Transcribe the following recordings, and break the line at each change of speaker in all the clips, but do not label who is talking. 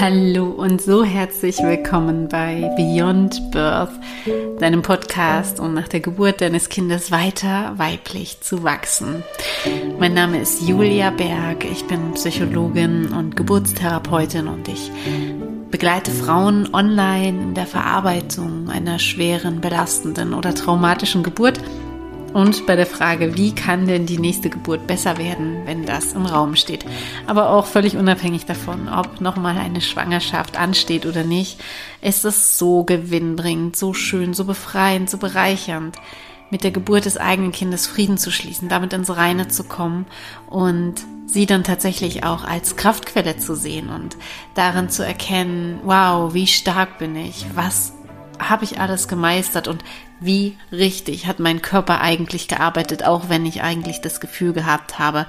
Hallo und so herzlich willkommen bei Beyond Birth, deinem Podcast, um nach der Geburt deines Kindes weiter weiblich zu wachsen. Mein Name ist Julia Berg, ich bin Psychologin und Geburtstherapeutin und ich begleite Frauen online in der Verarbeitung einer schweren, belastenden oder traumatischen Geburt und bei der Frage, wie kann denn die nächste Geburt besser werden, wenn das im Raum steht. Aber auch völlig unabhängig davon, ob nochmal eine Schwangerschaft ansteht oder nicht, ist es so gewinnbringend, so schön, so befreiend, so bereichernd, mit der Geburt des eigenen Kindes Frieden zu schließen, damit ins Reine zu kommen und sie dann tatsächlich auch als Kraftquelle zu sehen und darin zu erkennen, wow, wie stark bin ich, was habe ich alles gemeistert und wie richtig hat mein Körper eigentlich gearbeitet, auch wenn ich eigentlich das Gefühl gehabt habe,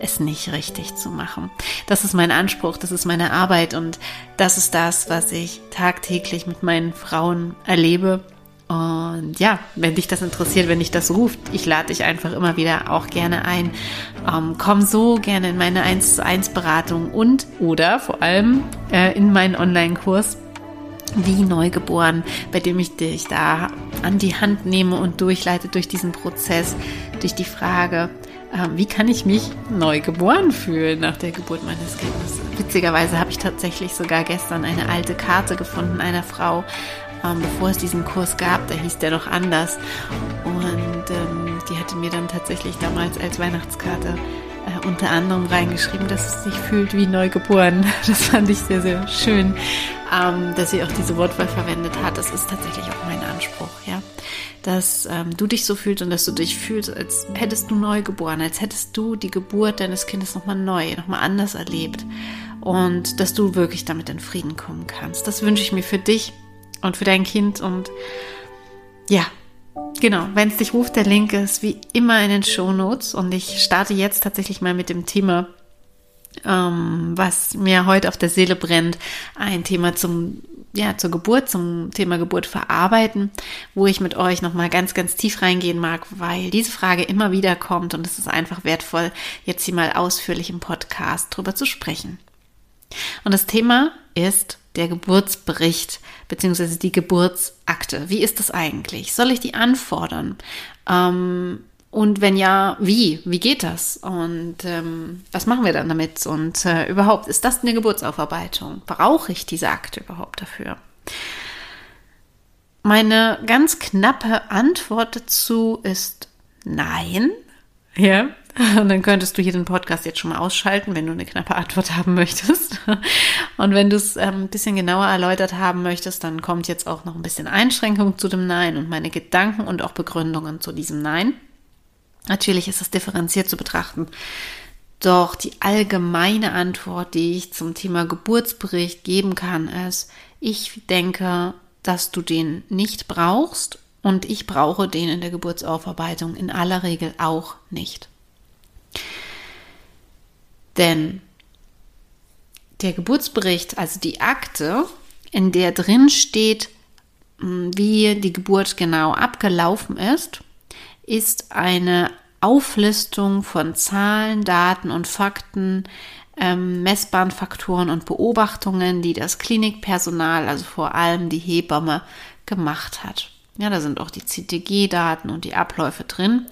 es nicht richtig zu machen. Das ist mein Anspruch, das ist meine Arbeit und das ist das, was ich tagtäglich mit meinen Frauen erlebe. Und ja, wenn dich das interessiert, wenn dich das ruft, ich lade dich einfach immer wieder auch gerne ein. Ähm, komm so gerne in meine 1 zu 1 Beratung und oder vor allem äh, in meinen Online-Kurs wie neugeboren, bei dem ich dich da an die Hand nehme und durchleite durch diesen Prozess, durch die Frage, äh, wie kann ich mich neugeboren fühlen nach der Geburt meines Kindes. Witzigerweise habe ich tatsächlich sogar gestern eine alte Karte gefunden einer Frau, ähm, bevor es diesen Kurs gab, da hieß der noch anders. Und ähm, die hatte mir dann tatsächlich damals als Weihnachtskarte äh, unter anderem reingeschrieben, dass es sich fühlt wie neugeboren. Das fand ich sehr, sehr schön, ähm, dass sie auch diese Wortwahl verwendet hat. Das ist tatsächlich auch mein Anspruch, ja. Dass ähm, du dich so fühlst und dass du dich fühlst, als hättest du neu geboren, als hättest du die Geburt deines Kindes nochmal neu, nochmal anders erlebt. Und dass du wirklich damit in Frieden kommen kannst. Das wünsche ich mir für dich und für dein Kind und ja, Genau, wenn es dich ruft, der Link ist wie immer in den Show Notes und ich starte jetzt tatsächlich mal mit dem Thema, ähm, was mir heute auf der Seele brennt, ein Thema zum ja, zur Geburt, zum Thema Geburt verarbeiten, wo ich mit euch nochmal ganz, ganz tief reingehen mag, weil diese Frage immer wieder kommt und es ist einfach wertvoll, jetzt hier mal ausführlich im Podcast drüber zu sprechen. Und das Thema ist der Geburtsbericht beziehungsweise die Geburtsakte. Wie ist das eigentlich? Soll ich die anfordern? Ähm, und wenn ja, wie? Wie geht das? Und ähm, was machen wir dann damit? Und äh, überhaupt, ist das eine Geburtsaufarbeitung? Brauche ich diese Akte überhaupt dafür? Meine ganz knappe Antwort dazu ist nein. Ja, und dann könntest du hier den Podcast jetzt schon mal ausschalten, wenn du eine knappe Antwort haben möchtest. Und wenn du es ähm, ein bisschen genauer erläutert haben möchtest, dann kommt jetzt auch noch ein bisschen Einschränkung zu dem Nein und meine Gedanken und auch Begründungen zu diesem Nein. Natürlich ist es differenziert zu betrachten. Doch die allgemeine Antwort, die ich zum Thema Geburtsbericht geben kann, ist, ich denke, dass du den nicht brauchst und ich brauche den in der Geburtsaufarbeitung in aller Regel auch nicht. Denn der Geburtsbericht, also die Akte, in der drin steht, hm, wie die Geburt genau abgelaufen ist, ist eine Auflistung von Zahlen, Daten und Fakten, ähm, messbaren Faktoren und Beobachtungen, die das Klinikpersonal, also vor allem die Hebamme, gemacht hat. Ja, da sind auch die CTG-Daten und die Abläufe drin.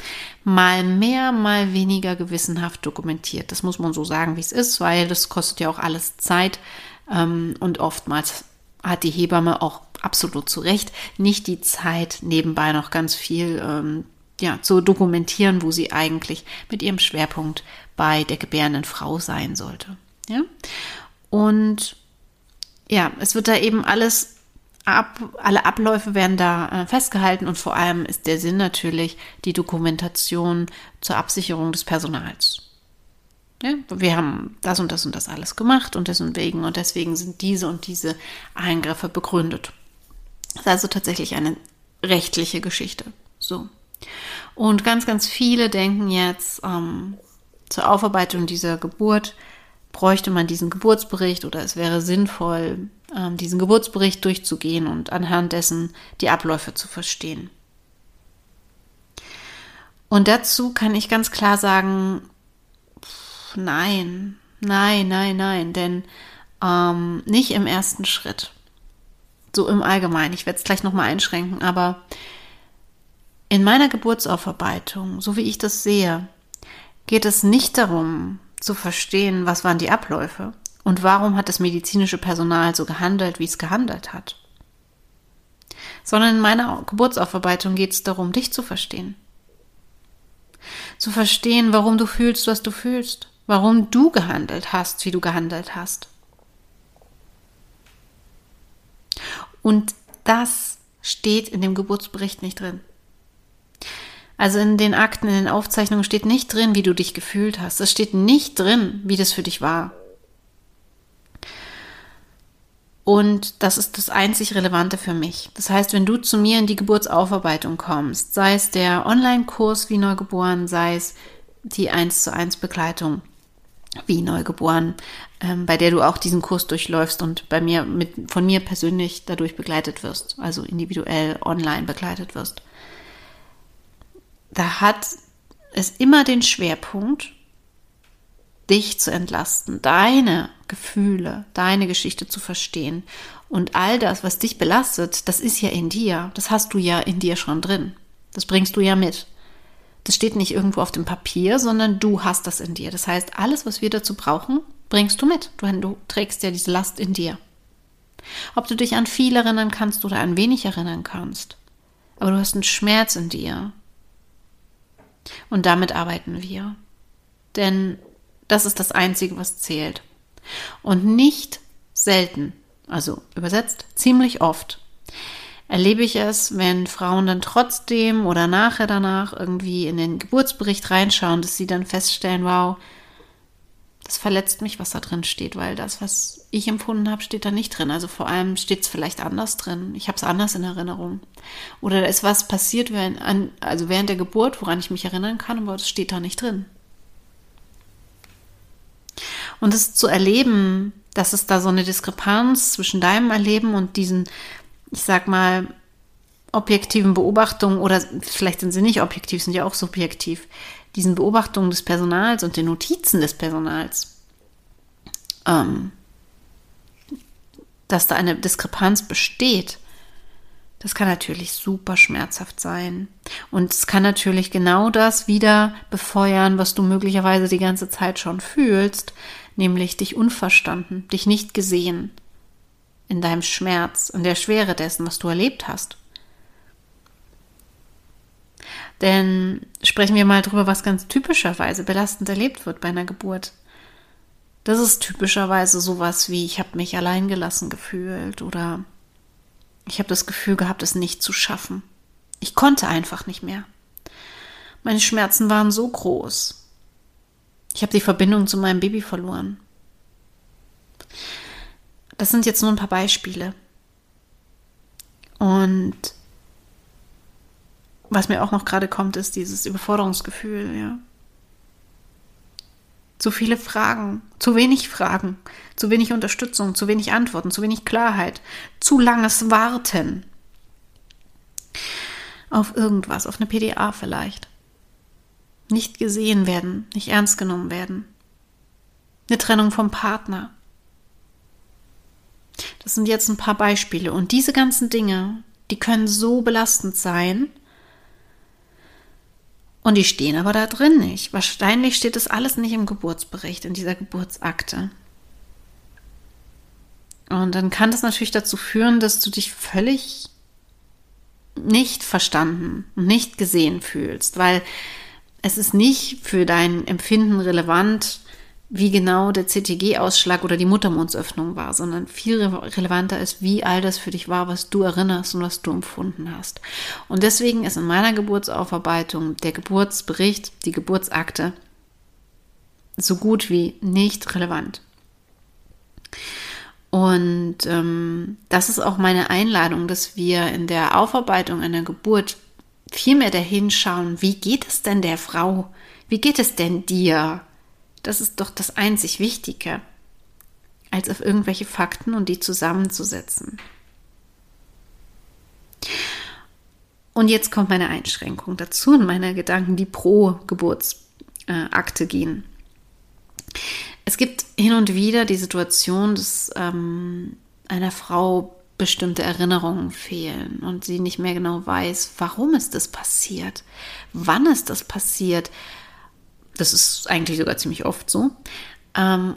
Mal mehr, mal weniger gewissenhaft dokumentiert. Das muss man so sagen, wie es ist, weil das kostet ja auch alles Zeit. Ähm, und oftmals hat die Hebamme auch absolut zu Recht nicht die Zeit, nebenbei noch ganz viel ähm, ja, zu dokumentieren, wo sie eigentlich mit ihrem Schwerpunkt bei der gebärenden Frau sein sollte. Ja? Und ja, es wird da eben alles ab, alle Abläufe werden da äh, festgehalten und vor allem ist der Sinn natürlich die Dokumentation zur Absicherung des Personals. Ja, wir haben das und das und das alles gemacht und deswegen und deswegen sind diese und diese Eingriffe begründet. Das ist also tatsächlich eine rechtliche Geschichte. So. Und ganz, ganz viele denken jetzt ähm, zur Aufarbeitung dieser Geburt bräuchte man diesen Geburtsbericht oder es wäre sinnvoll, ähm, diesen Geburtsbericht durchzugehen und anhand dessen die Abläufe zu verstehen. Und dazu kann ich ganz klar sagen, nein, nein, nein, nein, denn ähm, nicht im ersten Schritt. So im Allgemeinen. Ich werde es gleich nochmal einschränken, aber in meiner Geburtsaufarbeitung, so wie ich das sehe, geht es nicht darum zu verstehen, was waren die Abläufe und warum hat das medizinische Personal so gehandelt, wie es gehandelt hat. Sondern in meiner Geburtsaufarbeitung geht es darum, dich zu verstehen. Zu verstehen, warum du fühlst, was du fühlst, warum du gehandelt hast, wie du gehandelt hast. Und das steht in dem Geburtsbericht nicht drin. Also in den Akten, in den Aufzeichnungen steht nicht drin, wie du dich gefühlt hast. Es steht nicht drin, wie das für dich war. Und das ist das einzig Relevante für mich. Das heißt, wenn du zu mir in die Geburtsaufarbeitung kommst, sei es der Online-Kurs wie Neugeboren, sei es die 1 zu 1 Begleitung wie Neugeboren, ähm, bei der du auch diesen Kurs durchläufst und bei mir mit, von mir persönlich dadurch begleitet wirst, also individuell online begleitet wirst da hat es immer den Schwerpunkt, dich zu entlasten, deine Gefühle, deine Geschichte zu verstehen. Und all das, was dich belastet, das ist ja in dir. Das hast du ja in dir schon drin. Das bringst du ja mit. Das steht nicht irgendwo auf dem Papier, sondern du hast das in dir. Das heißt, alles, was wir dazu brauchen, bringst du mit. Du, du trägst ja diese Last in dir. Ob du dich an viel erinnern kannst oder an wenig erinnern kannst. Aber du hast einen Schmerz in dir. Und damit arbeiten wir. Denn das ist das Einzige, was zählt. Und nicht selten, also übersetzt ziemlich oft, erlebe ich es, wenn Frauen dann trotzdem oder nachher danach irgendwie in den Geburtsbericht reinschauen, dass sie dann feststellen, wow, das verletzt mich, was da drin steht, weil das, was ich empfunden habe, steht da nicht drin. Also vor allem steht es vielleicht anders drin. Ich habe es anders in Erinnerung. Oder da ist was passiert, während, also während der Geburt, woran ich mich erinnern kann, aber das steht da nicht drin. Und es zu erleben, dass es da so eine Diskrepanz zwischen deinem Erleben und diesen, ich sag mal, objektiven Beobachtungen oder vielleicht sind sie nicht objektiv, sind ja auch subjektiv, diesen Beobachtungen des Personals und den Notizen des Personals, ähm, dass da eine Diskrepanz besteht, das kann natürlich super schmerzhaft sein. Und es kann natürlich genau das wieder befeuern, was du möglicherweise die ganze Zeit schon fühlst, nämlich dich unverstanden, dich nicht gesehen in deinem Schmerz, in der Schwere dessen, was du erlebt hast. Denn sprechen wir mal drüber, was ganz typischerweise belastend erlebt wird bei einer Geburt. Das ist typischerweise sowas wie, ich habe mich alleingelassen gefühlt oder ich habe das Gefühl gehabt, es nicht zu schaffen. Ich konnte einfach nicht mehr. Meine Schmerzen waren so groß. Ich habe die Verbindung zu meinem Baby verloren. Das sind jetzt nur ein paar Beispiele. Und was mir auch noch gerade kommt, ist dieses Überforderungsgefühl, ja. Zu viele Fragen, zu wenig Fragen, zu wenig Unterstützung, zu wenig Antworten, zu wenig Klarheit, zu langes Warten auf irgendwas, auf eine PDA vielleicht. Nicht gesehen werden, nicht ernst genommen werden. Eine Trennung vom Partner. Das sind jetzt ein paar Beispiele. Und diese ganzen Dinge, die können so belastend sein, und die stehen aber da drin nicht. Wahrscheinlich steht das alles nicht im Geburtsbericht, in dieser Geburtsakte. Und dann kann das natürlich dazu führen, dass du dich völlig nicht verstanden und nicht gesehen fühlst, weil es ist nicht für dein Empfinden relevant, wie genau der CTG-Ausschlag oder die Muttermundsöffnung war, sondern viel relevanter ist, wie all das für dich war, was du erinnerst und was du empfunden hast. Und deswegen ist in meiner Geburtsaufarbeitung der Geburtsbericht, die Geburtsakte, so gut wie nicht relevant. Und ähm, das ist auch meine Einladung, dass wir in der Aufarbeitung einer Geburt viel mehr dahin schauen, wie geht es denn der Frau? Wie geht es denn dir? Das ist doch das einzig Wichtige, als auf irgendwelche Fakten und die zusammenzusetzen. Und jetzt kommt meine Einschränkung dazu und meine Gedanken, die pro Geburtsakte gehen. Es Es gibt hin und wieder die Situation, dass ähm, einer Frau bestimmte Erinnerungen fehlen und sie nicht mehr genau weiß, warum ist das passiert, wann ist das passiert. Das ist eigentlich sogar ziemlich oft so. Ähm,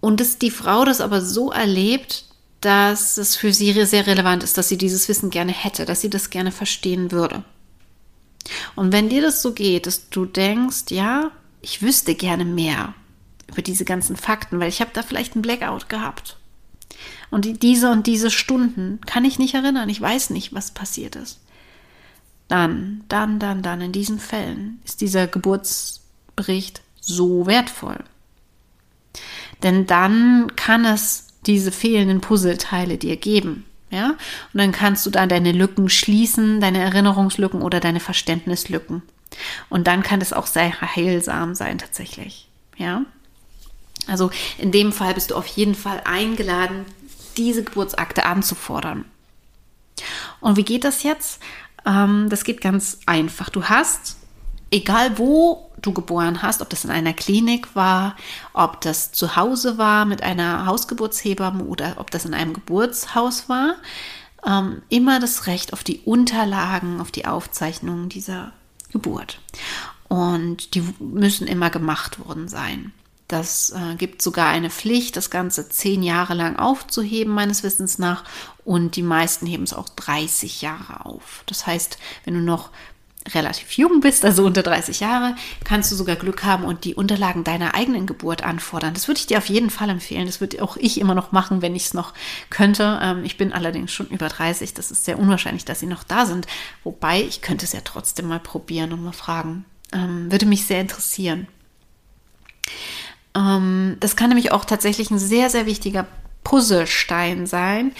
und dass die Frau das aber so erlebt, dass es für sie sehr relevant ist, dass sie dieses Wissen gerne hätte, dass sie das gerne verstehen würde. Und wenn dir das so geht, dass du denkst, ja, ich wüsste gerne mehr über diese ganzen Fakten, weil ich habe da vielleicht einen Blackout gehabt. Und diese und diese Stunden kann ich nicht erinnern, ich weiß nicht, was passiert ist. Dann, dann, dann, dann, in diesen Fällen ist dieser Geburtsbericht so wertvoll. Denn dann kann es diese fehlenden Puzzleteile dir geben. Ja? Und dann kannst du da deine Lücken schließen, deine Erinnerungslücken oder deine Verständnislücken. Und dann kann es auch sehr heilsam sein tatsächlich. Ja? Also in dem Fall bist du auf jeden Fall eingeladen, diese Geburtsakte anzufordern. Und wie geht das jetzt? Ähm, das geht ganz einfach. Du hast, egal wo du geboren hast, ob das in einer Klinik war, ob das zu Hause war mit einer Hausgeburtshebamme oder ob das in einem Geburtshaus war, ähm, immer das Recht auf die Unterlagen, auf die Aufzeichnungen dieser Geburt. Und die müssen immer gemacht worden sein. Das äh, gibt sogar eine Pflicht, das Ganze zehn Jahre lang aufzuheben, meines Wissens nach. Und die meisten heben es auch 30 Jahre auf. Das heißt, wenn du noch relativ jung bist, also unter 30 Jahre, kannst du sogar Glück haben und die Unterlagen deiner eigenen Geburt anfordern. Das würde ich dir auf jeden Fall empfehlen. Das würde auch ich immer noch machen, wenn ich es noch könnte. Ähm, ich bin allerdings schon über 30. Das ist sehr unwahrscheinlich, dass sie noch da sind. Wobei, ich könnte es ja trotzdem mal probieren und mal fragen. Ähm, würde mich sehr interessieren. Ähm, das kann nämlich auch tatsächlich ein sehr, sehr wichtiger Puzzlestein sein.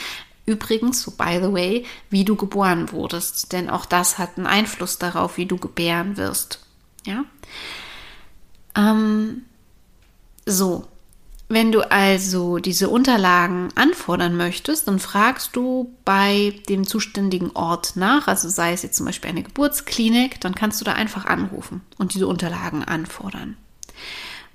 Übrigens, so by the way, wie du geboren wurdest, denn auch das hat einen Einfluss darauf, wie du gebären wirst. Ja. Ähm, so, wenn du also diese Unterlagen anfordern möchtest, dann fragst du bei dem zuständigen Ort nach, also sei es jetzt zum Beispiel eine Geburtsklinik, dann kannst du da einfach anrufen und diese Unterlagen anfordern.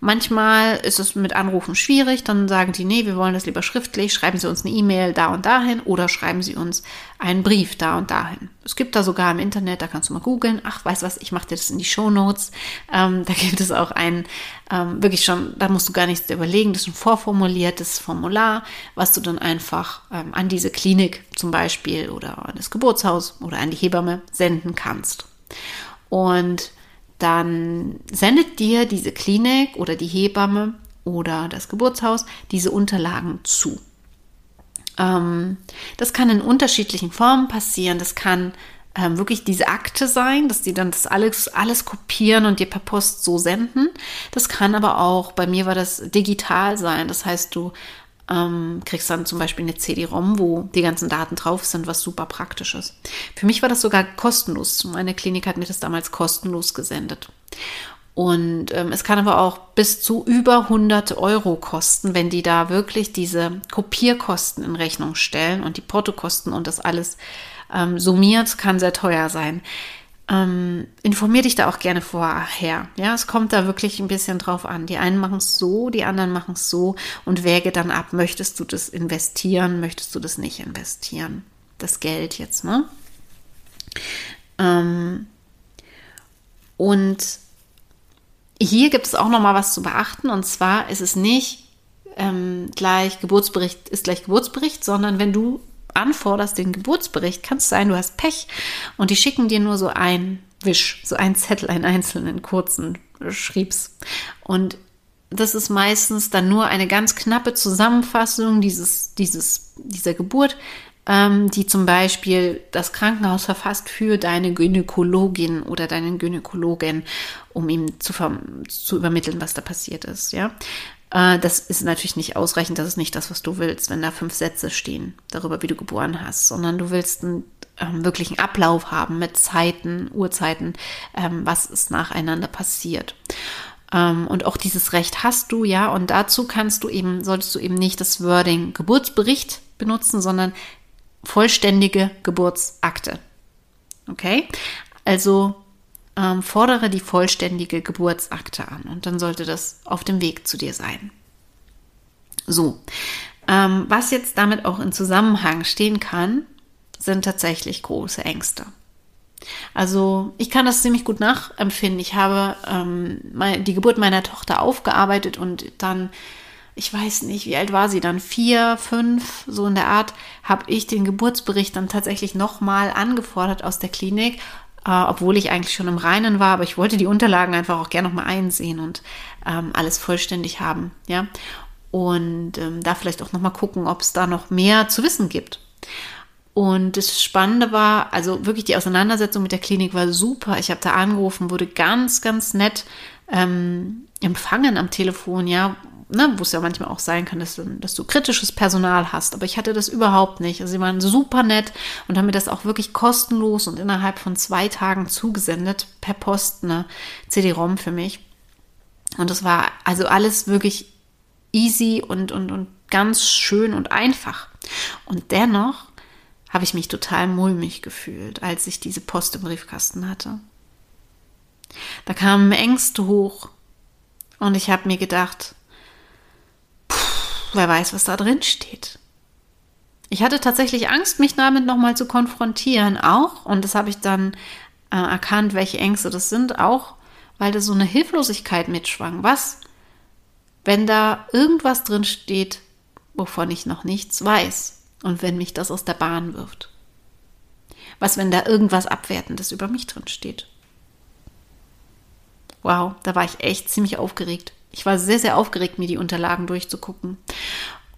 Manchmal ist es mit Anrufen schwierig, dann sagen die, nee, wir wollen das lieber schriftlich, schreiben Sie uns eine E-Mail da und dahin oder schreiben Sie uns einen Brief da und dahin. Es gibt da sogar im Internet, da kannst du mal googeln, ach, weißt was, ich mache dir das in die Show Notes. Ähm, da gibt es auch ein, ähm, wirklich schon, da musst du gar nichts überlegen, das ist ein vorformuliertes Formular, was du dann einfach ähm, an diese Klinik zum Beispiel oder an das Geburtshaus oder an die Hebamme senden kannst. Und dann sendet dir diese Klinik oder die Hebamme oder das Geburtshaus diese Unterlagen zu. Ähm, das kann in unterschiedlichen Formen passieren. Das kann ähm, wirklich diese Akte sein, dass die dann das alles, alles kopieren und dir per Post so senden. Das kann aber auch, bei mir war das digital sein. Das heißt, du ähm, kriegst dann zum Beispiel eine CD-ROM, wo die ganzen Daten drauf sind, was super praktisch ist. Für mich war das sogar kostenlos. Meine Klinik hat mir das damals kostenlos gesendet. Und ähm, es kann aber auch bis zu über 100 Euro kosten, wenn die da wirklich diese Kopierkosten in Rechnung stellen und die Portokosten und das alles ähm, summiert, kann sehr teuer sein. Ähm, informier dich da auch gerne vorher. Ja, es kommt da wirklich ein bisschen drauf an. Die einen machen es so, die anderen machen es so und wäge dann ab, möchtest du das investieren, möchtest du das nicht investieren? Das Geld jetzt, ne? Ähm, und hier gibt es auch noch mal was zu beachten und zwar ist es nicht ähm, gleich Geburtsbericht ist gleich Geburtsbericht, sondern wenn du anforderst den Geburtsbericht, kann es sein, du hast Pech und die schicken dir nur so ein Wisch, so einen Zettel, einen einzelnen kurzen Schriebs. Und das ist meistens dann nur eine ganz knappe Zusammenfassung dieses, dieses, dieser Geburt, ähm, die zum Beispiel das Krankenhaus verfasst für deine Gynäkologin oder deinen Gynäkologen, um ihm zu, zu übermitteln, was da passiert ist. Ja, äh, das ist natürlich nicht ausreichend, das ist nicht das, was du willst, wenn da fünf Sätze stehen darüber, wie du geboren hast, sondern du willst einen ähm, wirklichen Ablauf haben mit Zeiten, Uhrzeiten, ähm, was ist nacheinander passiert. Ähm, und auch dieses Recht hast du, ja, und dazu kannst du eben, solltest du eben nicht das Wording Geburtsbericht benutzen, sondern vollständige Geburtsakte. Okay? Also ähm, fordere die vollständige Geburtsakte an und dann sollte das auf dem Weg zu dir sein. So, ähm, was jetzt damit auch in Zusammenhang stehen kann, sind tatsächlich große Ängste. Also ich kann das ziemlich gut nachempfinden. Ich habe ähm, die Geburt meiner Tochter aufgearbeitet und dann, ich weiß nicht, wie alt war sie dann, vier, fünf, so in der Art, habe ich den Geburtsbericht dann tatsächlich nochmal angefordert aus der Klinik, äh, obwohl ich eigentlich schon im Reinen war, aber ich wollte die Unterlagen einfach auch gerne nochmal einsehen und ähm, alles vollständig haben, ja. Und ähm, da vielleicht auch nochmal gucken, ob es da noch mehr zu wissen gibt. Und das Spannende war, also wirklich die Auseinandersetzung mit der Klinik war super. Ich habe da angerufen, wurde ganz, ganz nett ähm, empfangen am Telefon, ja, ne, wo es ja manchmal auch sein kann, dass, dass, du kritisches Personal hast. Aber ich hatte das überhaupt nicht. Also sie waren super nett und haben mir das auch wirklich kostenlos und innerhalb von zwei Tagen zugesendet per Post eine CD-ROM für mich. Und das war also alles wirklich easy und, und, und ganz schön und einfach. Und dennoch habe ich mich total mulmig gefühlt, als ich diese Post im Briefkasten hatte. Da kamen Ängste hoch und ich habe mir gedacht, wer weiß, was da drin steht. Ich hatte tatsächlich Angst, mich damit nochmal zu konfrontieren, auch, und das habe ich dann äh, erkannt, welche Ängste das sind, auch weil da so eine Hilflosigkeit mitschwang. Was, wenn da irgendwas drin steht, wovon ich noch nichts weiß? Und wenn mich das aus der Bahn wirft? Was, wenn da irgendwas Abwertendes über mich drin steht? Wow, da war ich echt ziemlich aufgeregt. Ich war sehr, sehr aufgeregt, mir die Unterlagen durchzugucken.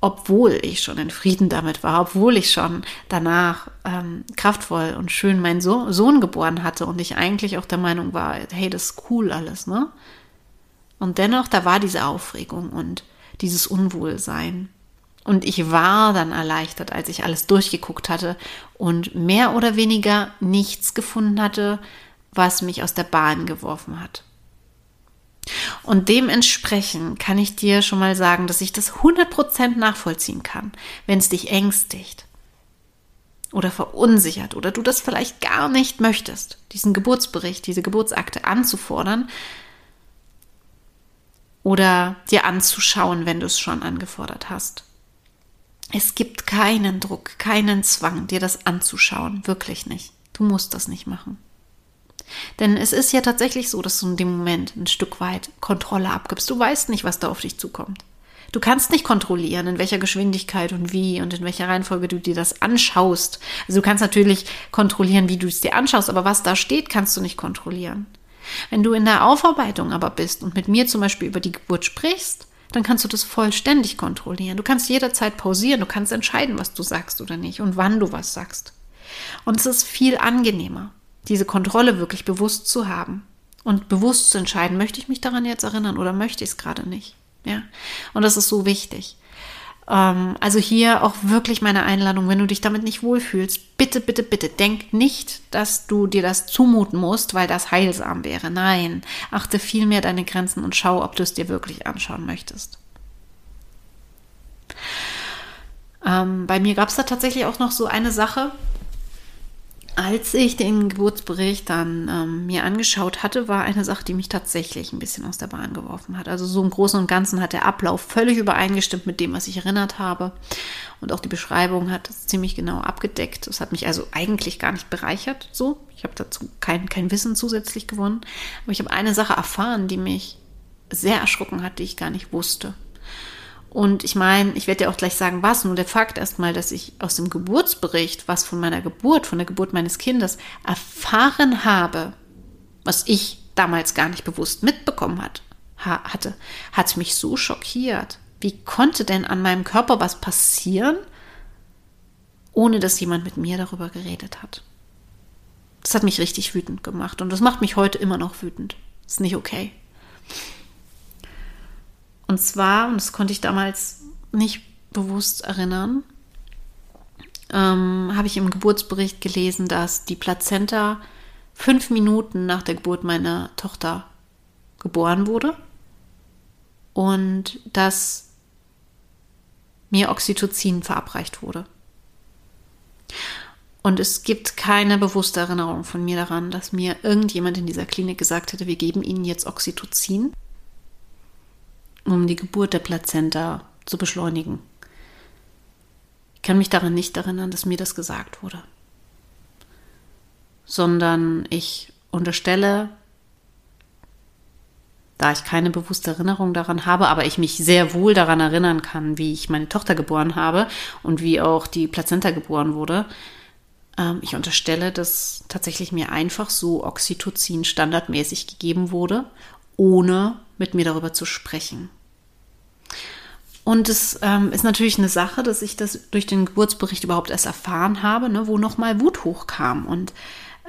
Obwohl ich schon in Frieden damit war, obwohl ich schon danach ähm, kraftvoll und schön meinen so Sohn geboren hatte und ich eigentlich auch der Meinung war, hey, das ist cool alles, ne? Und dennoch, da war diese Aufregung und dieses Unwohlsein. Und ich war dann erleichtert, als ich alles durchgeguckt hatte und mehr oder weniger nichts gefunden hatte, was mich aus der Bahn geworfen hat. Und dementsprechend kann ich dir schon mal sagen, dass ich das 100% nachvollziehen kann, wenn es dich ängstigt oder verunsichert oder du das vielleicht gar nicht möchtest, diesen Geburtsbericht, diese Geburtsakte anzufordern oder dir anzuschauen, wenn du es schon angefordert hast. Es gibt keinen Druck, keinen Zwang, dir das anzuschauen. Wirklich nicht. Du musst das nicht machen. Denn es ist ja tatsächlich so, dass du in dem Moment ein Stück weit Kontrolle abgibst. Du weißt nicht, was da auf dich zukommt. Du kannst nicht kontrollieren, in welcher Geschwindigkeit und wie und in welcher Reihenfolge du dir das anschaust. Also du kannst natürlich kontrollieren, wie du es dir anschaust, aber was da steht, kannst du nicht kontrollieren. Wenn du in der Aufarbeitung aber bist und mit mir zum Beispiel über die Geburt sprichst, dann kannst du das vollständig kontrollieren. Du kannst jederzeit pausieren, du kannst entscheiden, was du sagst oder nicht und wann du was sagst. Und es ist viel angenehmer, diese Kontrolle wirklich bewusst zu haben und bewusst zu entscheiden, möchte ich mich daran jetzt erinnern oder möchte ich es gerade nicht. Ja, und das ist so wichtig. Ähm, also hier auch wirklich meine Einladung, wenn du dich damit nicht wohlfühlst, bitte, bitte, bitte, denk nicht, dass du dir das zumuten musst, weil das heilsam wäre. Nein, achte vielmehr deine Grenzen und schau, ob du es dir wirklich anschauen möchtest. Ähm, bei mir gab es da tatsächlich auch noch so eine Sache, als ich den Geburtsbericht dann ähm, mir angeschaut hatte, war eine Sache, die mich tatsächlich ein bisschen aus der Bahn geworfen hat. Also so im Großen und Ganzen hat der Ablauf völlig übereingestimmt mit dem, was ich erinnert habe. Und auch die Beschreibung hat das ziemlich genau abgedeckt. Das hat mich also eigentlich gar nicht bereichert. So, ich habe dazu kein, kein Wissen zusätzlich gewonnen. Aber ich habe eine Sache erfahren, die mich sehr erschrocken hat, die ich gar nicht wusste. Und ich meine, ich werde dir auch gleich sagen, was. Nur der Fakt erstmal, dass ich aus dem Geburtsbericht, was von meiner Geburt, von der Geburt meines Kindes erfahren habe, was ich damals gar nicht bewusst mitbekommen hat, hatte, hat mich so schockiert. Wie konnte denn an meinem Körper was passieren, ohne dass jemand mit mir darüber geredet hat? Das hat mich richtig wütend gemacht und das macht mich heute immer noch wütend. Ist nicht okay. Und zwar, und das konnte ich damals nicht bewusst erinnern, ähm, habe ich im Geburtsbericht gelesen, dass die Plazenta fünf Minuten nach der Geburt meiner Tochter geboren wurde und dass mir Oxytocin verabreicht wurde. Und es gibt keine bewusste Erinnerung von mir daran, dass mir irgendjemand in dieser Klinik gesagt hätte, wir geben Ihnen jetzt Oxytocin um die Geburt der Plazenta zu beschleunigen. Ich kann mich daran nicht erinnern, dass mir das gesagt wurde, sondern ich unterstelle, da ich keine bewusste Erinnerung daran habe, aber ich mich sehr wohl daran erinnern kann, wie ich meine Tochter geboren habe und wie auch die Plazenta geboren wurde, ähm, ich unterstelle, dass tatsächlich mir einfach so Oxytocin standardmäßig gegeben wurde, ohne mit mir darüber zu sprechen. Und es ähm, ist natürlich eine Sache, dass ich das durch den Geburtsbericht überhaupt erst erfahren habe, ne, wo nochmal Wut hochkam. Und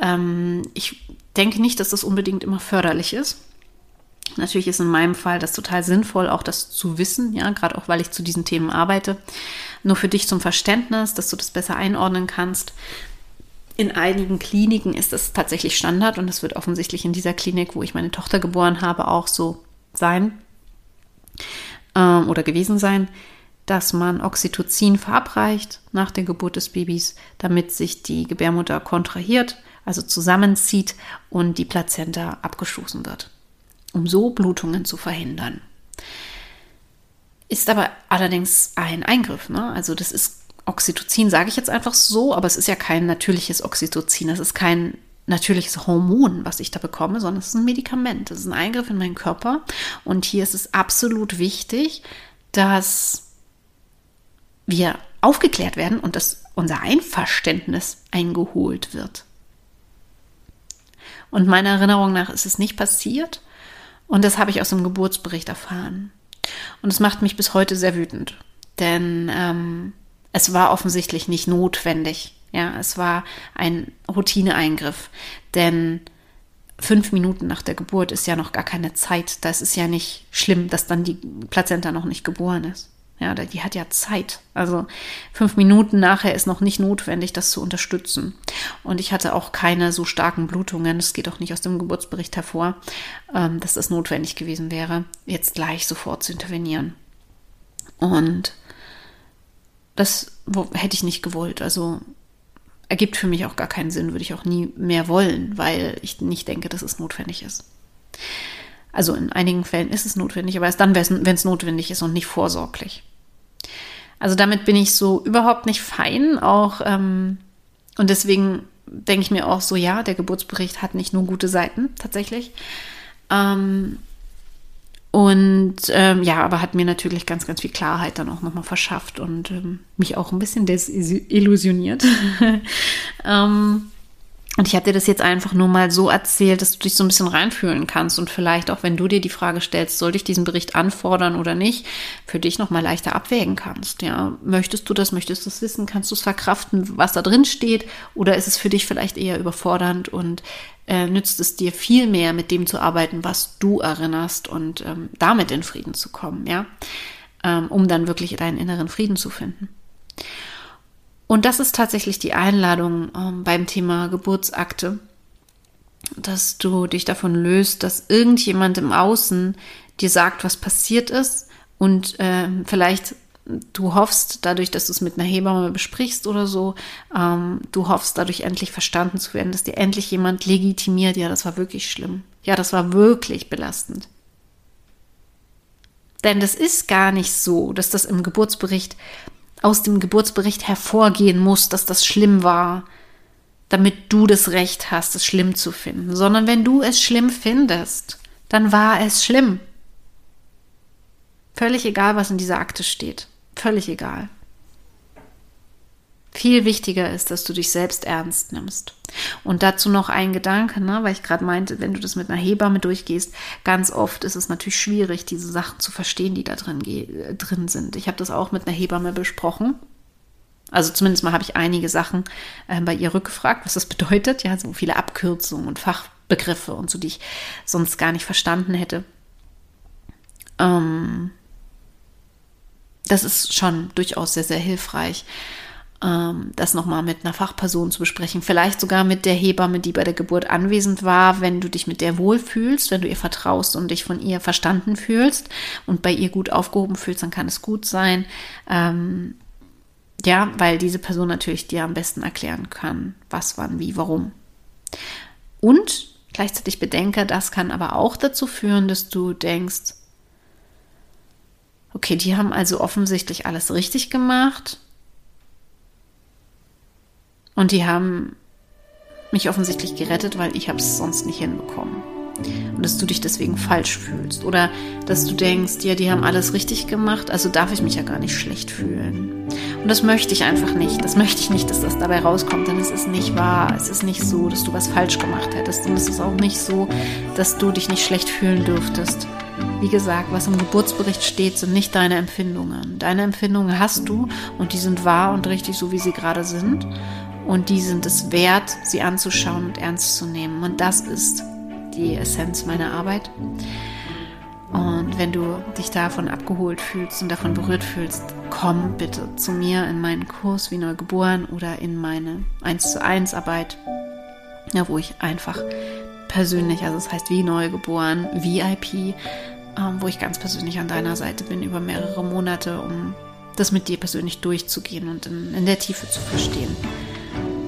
ähm, ich denke nicht, dass das unbedingt immer förderlich ist. Natürlich ist in meinem Fall das total sinnvoll, auch das zu wissen, ja, gerade auch weil ich zu diesen Themen arbeite. Nur für dich zum Verständnis, dass du das besser einordnen kannst. In einigen Kliniken ist das tatsächlich Standard und das wird offensichtlich in dieser Klinik, wo ich meine Tochter geboren habe, auch so sein äh, oder gewesen sein, dass man Oxytocin verabreicht nach der Geburt des Babys, damit sich die Gebärmutter kontrahiert, also zusammenzieht und die Plazenta abgestoßen wird, um so Blutungen zu verhindern. Ist aber allerdings ein Eingriff, ne? Also das ist Oxytocin sage ich jetzt einfach so, aber es ist ja kein natürliches Oxytocin. Es ist kein natürliches Hormon, was ich da bekomme, sondern es ist ein Medikament. Es ist ein Eingriff in meinen Körper. Und hier ist es absolut wichtig, dass wir aufgeklärt werden und dass unser Einverständnis eingeholt wird. Und meiner Erinnerung nach ist es nicht passiert. Und das habe ich aus dem Geburtsbericht erfahren. Und es macht mich bis heute sehr wütend. Denn ähm, es war offensichtlich nicht notwendig. Ja, es war ein Routineeingriff, denn fünf Minuten nach der Geburt ist ja noch gar keine Zeit. Das ist ja nicht schlimm, dass dann die Plazenta noch nicht geboren ist. Ja, die hat ja Zeit. Also fünf Minuten nachher ist noch nicht notwendig, das zu unterstützen. Und ich hatte auch keine so starken Blutungen. Es geht auch nicht aus dem Geburtsbericht hervor, ähm, dass das notwendig gewesen wäre, jetzt gleich sofort zu intervenieren. Und das hätte ich nicht gewollt. Also ergibt für mich auch gar keinen Sinn, würde ich auch nie mehr wollen, weil ich nicht denke, dass es notwendig ist. Also in einigen Fällen ist es notwendig, aber erst dann, wenn es notwendig ist und nicht vorsorglich. Also damit bin ich so überhaupt nicht fein, auch ähm, und deswegen denke ich mir auch so, ja, der Geburtsbericht hat nicht nur gute Seiten tatsächlich. Ähm, und ähm, ja, aber hat mir natürlich ganz, ganz viel Klarheit dann auch nochmal verschafft und ähm, mich auch ein bisschen desillusioniert. ähm, und ich habe dir das jetzt einfach nur mal so erzählt, dass du dich so ein bisschen reinfühlen kannst. Und vielleicht auch, wenn du dir die Frage stellst, sollte ich diesen Bericht anfordern oder nicht, für dich nochmal leichter abwägen kannst. Ja, möchtest du das, möchtest du es wissen, kannst du es verkraften, was da drin steht, oder ist es für dich vielleicht eher überfordernd und äh, nützt es dir viel mehr, mit dem zu arbeiten, was du erinnerst und ähm, damit in Frieden zu kommen, ja, ähm, um dann wirklich deinen inneren Frieden zu finden. Und das ist tatsächlich die Einladung ähm, beim Thema Geburtsakte, dass du dich davon löst, dass irgendjemand im Außen dir sagt, was passiert ist und äh, vielleicht du hoffst dadurch, dass du es mit einer Hebamme besprichst oder so, ähm, du hoffst dadurch endlich verstanden zu werden, dass dir endlich jemand legitimiert, ja, das war wirklich schlimm. Ja, das war wirklich belastend. Denn das ist gar nicht so, dass das im Geburtsbericht, aus dem Geburtsbericht hervorgehen muss, dass das schlimm war, damit du das Recht hast, es schlimm zu finden, sondern wenn du es schlimm findest, dann war es schlimm. Völlig egal, was in dieser Akte steht. Völlig egal. Viel wichtiger ist, dass du dich selbst ernst nimmst. Und dazu noch ein Gedanke, ne, weil ich gerade meinte, wenn du das mit einer Hebamme durchgehst, ganz oft ist es natürlich schwierig, diese Sachen zu verstehen, die da drin, drin sind. Ich habe das auch mit einer Hebamme besprochen. Also zumindest mal habe ich einige Sachen äh, bei ihr rückgefragt, was das bedeutet. Ja, so viele Abkürzungen und Fachbegriffe und so, die ich sonst gar nicht verstanden hätte. Ähm, das ist schon durchaus sehr, sehr hilfreich, ähm, das nochmal mit einer Fachperson zu besprechen. Vielleicht sogar mit der Hebamme, die bei der Geburt anwesend war, wenn du dich mit der wohlfühlst, wenn du ihr vertraust und dich von ihr verstanden fühlst und bei ihr gut aufgehoben fühlst, dann kann es gut sein. Ähm, ja, weil diese Person natürlich dir am besten erklären kann, was, wann, wie, warum. Und gleichzeitig bedenke, das kann aber auch dazu führen, dass du denkst, Okay, die haben also offensichtlich alles richtig gemacht. Und die haben mich offensichtlich gerettet, weil ich habe es sonst nicht hinbekommen. Und dass du dich deswegen falsch fühlst. Oder dass du denkst, ja, die haben alles richtig gemacht, also darf ich mich ja gar nicht schlecht fühlen. Und das möchte ich einfach nicht. Das möchte ich nicht, dass das dabei rauskommt, denn es ist nicht wahr. Es ist nicht so, dass du was falsch gemacht hättest. Und es ist auch nicht so, dass du dich nicht schlecht fühlen dürftest. Wie gesagt, was im Geburtsbericht steht, sind nicht deine Empfindungen. Deine Empfindungen hast du und die sind wahr und richtig so, wie sie gerade sind. Und die sind es wert, sie anzuschauen und ernst zu nehmen. Und das ist die Essenz meiner Arbeit. Und wenn du dich davon abgeholt fühlst und davon berührt fühlst, komm bitte zu mir in meinen Kurs wie Neugeboren oder in meine 1 zu 1 Arbeit, ja, wo ich einfach persönlich, also das heißt wie Neugeboren, VIP, ähm, wo ich ganz persönlich an deiner Seite bin über mehrere Monate, um das mit dir persönlich durchzugehen und in, in der Tiefe zu verstehen.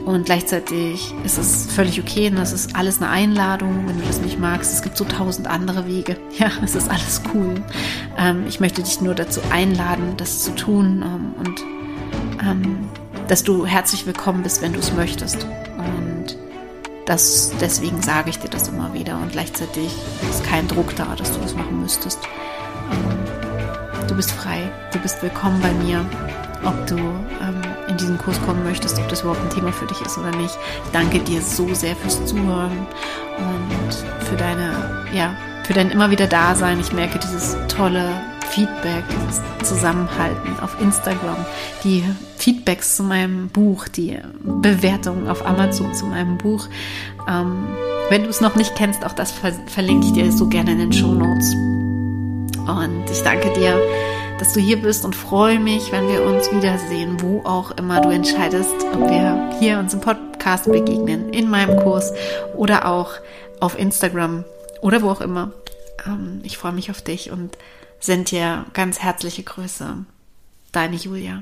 Und gleichzeitig ist es völlig okay und das ist alles eine Einladung, wenn du das nicht magst. Es gibt so tausend andere Wege. Ja, es ist alles cool. Ähm, ich möchte dich nur dazu einladen, das zu tun ähm, und ähm, dass du herzlich willkommen bist, wenn du es möchtest. Und das, deswegen sage ich dir das immer wieder. Und gleichzeitig ist kein Druck da, dass du das machen müsstest. Ähm, du bist frei, du bist willkommen bei mir, ob du ähm, in diesen Kurs kommen möchtest, ob das überhaupt ein Thema für dich ist oder nicht. Ich danke dir so sehr fürs Zuhören und für deine, ja, für dein immer wieder Dasein. Ich merke dieses tolle Feedback, dieses Zusammenhalten auf Instagram, die Feedbacks zu meinem Buch, die Bewertungen auf Amazon zu meinem Buch. Ähm, wenn du es noch nicht kennst, auch das verlinke ich dir so gerne in den Show Notes. Und ich danke dir dass du hier bist und freue mich, wenn wir uns wiedersehen, wo auch immer du entscheidest, ob wir hier uns im Podcast begegnen, in meinem Kurs oder auch auf Instagram oder wo auch immer. Ähm, ich freue mich auf dich und sende dir ganz herzliche Grüße. Deine Julia.